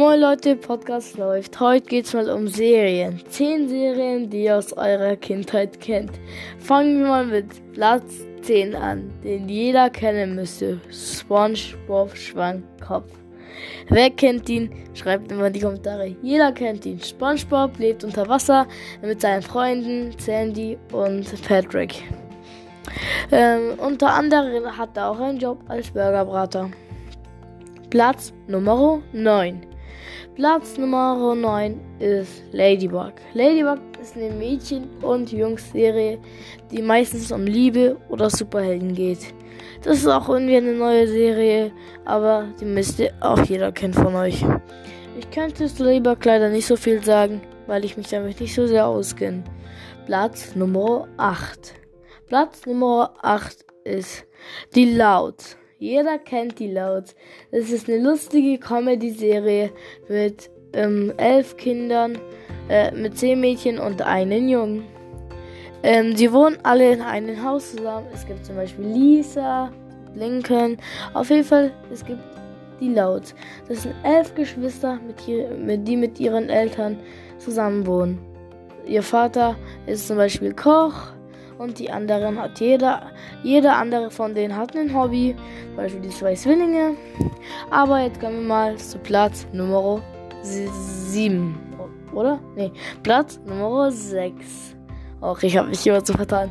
Moin Leute, Podcast läuft. Heute geht's mal um Serien. Zehn Serien, die ihr aus eurer Kindheit kennt. Fangen wir mal mit Platz 10 an, den jeder kennen müsste. SpongeBob Schwammkopf. Wer kennt ihn? Schreibt immer in die Kommentare. Jeder kennt ihn. SpongeBob lebt unter Wasser mit seinen Freunden Sandy und Patrick. Ähm, unter anderem hat er auch einen Job als Burgerbrater. Platz Nummer 9. Platz Nummer 9 ist Ladybug. Ladybug ist eine Mädchen- und Jungs-Serie, die meistens um Liebe oder Superhelden geht. Das ist auch irgendwie eine neue Serie, aber die müsste auch jeder kennen von euch. Ich könnte zu Ladybug leider nicht so viel sagen, weil ich mich damit nicht so sehr auskenne. Platz Nummer 8. Platz Nummer 8 ist Die Laut. Jeder kennt die Laut. Es ist eine lustige Comedy-Serie mit ähm, elf Kindern, äh, mit zehn Mädchen und einem Jungen. Ähm, sie wohnen alle in einem Haus zusammen. Es gibt zum Beispiel Lisa, Lincoln. Auf jeden Fall, es gibt die Laut. Das sind elf Geschwister, mit, mit, die mit ihren Eltern zusammen wohnen. Ihr Vater ist zum Beispiel Koch und die anderen hat jeder, jeder andere von denen hat ein Hobby, Beispiel die zwei Zwillinge. Aber jetzt kommen wir mal zu Platz Nummer 7, oder? Nee, Platz Nummer 6. Auch ich habe mich immer zu vertan.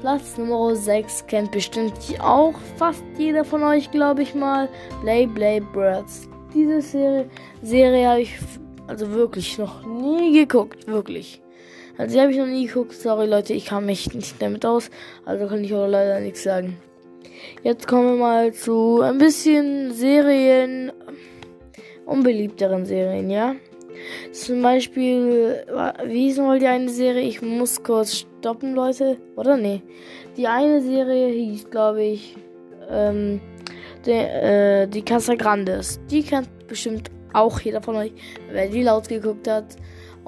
Platz Nummer 6 kennt bestimmt auch fast jeder von euch, glaube ich mal. Play Play Birds. Diese Serie, Serie habe ich also wirklich noch nie geguckt, wirklich. Also die habe ich noch nie geguckt. Sorry Leute, ich kann mich nicht damit aus. Also kann ich auch leider nichts sagen. Jetzt kommen wir mal zu ein bisschen Serien, unbeliebteren Serien, ja. Zum Beispiel, wie hieß mal die eine Serie? Ich muss kurz stoppen, Leute. Oder nee. Die eine Serie hieß, glaube ich, ähm, die, äh, die Casa Grandes. Die kennt bestimmt auch jeder von euch, wer die laut geguckt hat.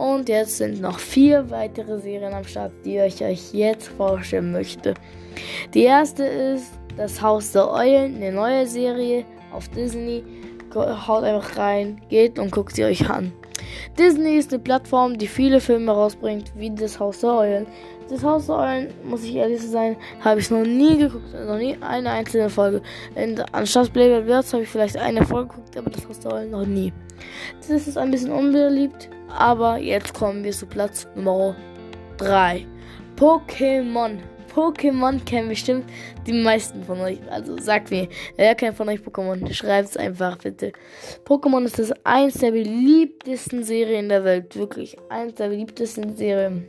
Und jetzt sind noch vier weitere Serien am Start, die ich euch jetzt vorstellen möchte. Die erste ist Das Haus der Eulen, eine neue Serie auf Disney. Haut einfach rein, geht und guckt sie euch an. Disney ist eine Plattform, die viele Filme rausbringt, wie Das Haus der Eulen. Das Haus der Eulen, muss ich ehrlich sein, habe ich noch nie geguckt, noch nie eine einzelne Folge. In, anstatt Playboy Birds habe ich vielleicht eine Folge geguckt, aber Das Haus der Eulen noch nie. Das ist ein bisschen unbeliebt, aber jetzt kommen wir zu Platz Nummer 3. Pokémon. Pokémon kennen bestimmt die meisten von euch. Also sagt mir, wer kennt von euch Pokémon? Schreibt es einfach bitte. Pokémon ist das eins der beliebtesten Serien der Welt. Wirklich. Eins der beliebtesten Serien.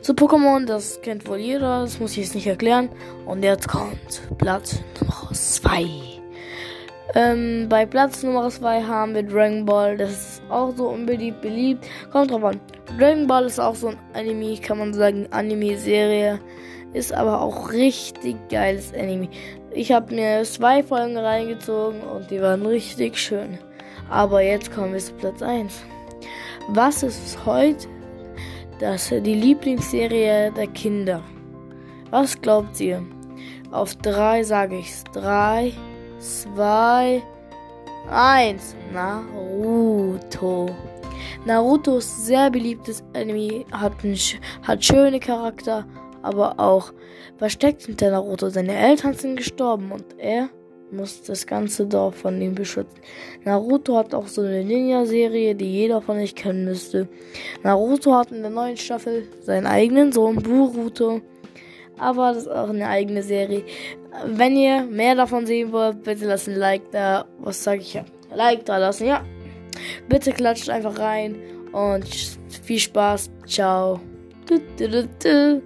Zu Pokémon, das kennt wohl jeder. Das muss ich jetzt nicht erklären. Und jetzt kommt Platz Nummer 2. Ähm, bei Platz Nummer 2 haben wir Dragon Ball. Das ist auch so unbeliebt beliebt. Kommt drauf an. Dragon Ball ist auch so ein Anime, kann man sagen, Anime-Serie. Ist aber auch richtig geiles Anime. Ich habe mir zwei Folgen reingezogen und die waren richtig schön. Aber jetzt kommen wir zu Platz 1. Was ist heute das, die Lieblingsserie der Kinder? Was glaubt ihr? Auf drei sage ich's. Drei, 2, 1. Naruto. Naruto ist sehr beliebtes Anime, hat, ein, hat schöne Charakter, aber auch versteckt hinter Naruto. Seine Eltern sind gestorben und er muss das ganze Dorf von ihm beschützen. Naruto hat auch so eine Ninja-Serie, die jeder von euch kennen müsste. Naruto hat in der neuen Staffel seinen eigenen Sohn Boruto aber das ist auch eine eigene Serie. Wenn ihr mehr davon sehen wollt, bitte lasst ein Like da. Was sage ich ja? Like da lassen, ja. Bitte klatscht einfach rein und viel Spaß. Ciao. Du, du, du,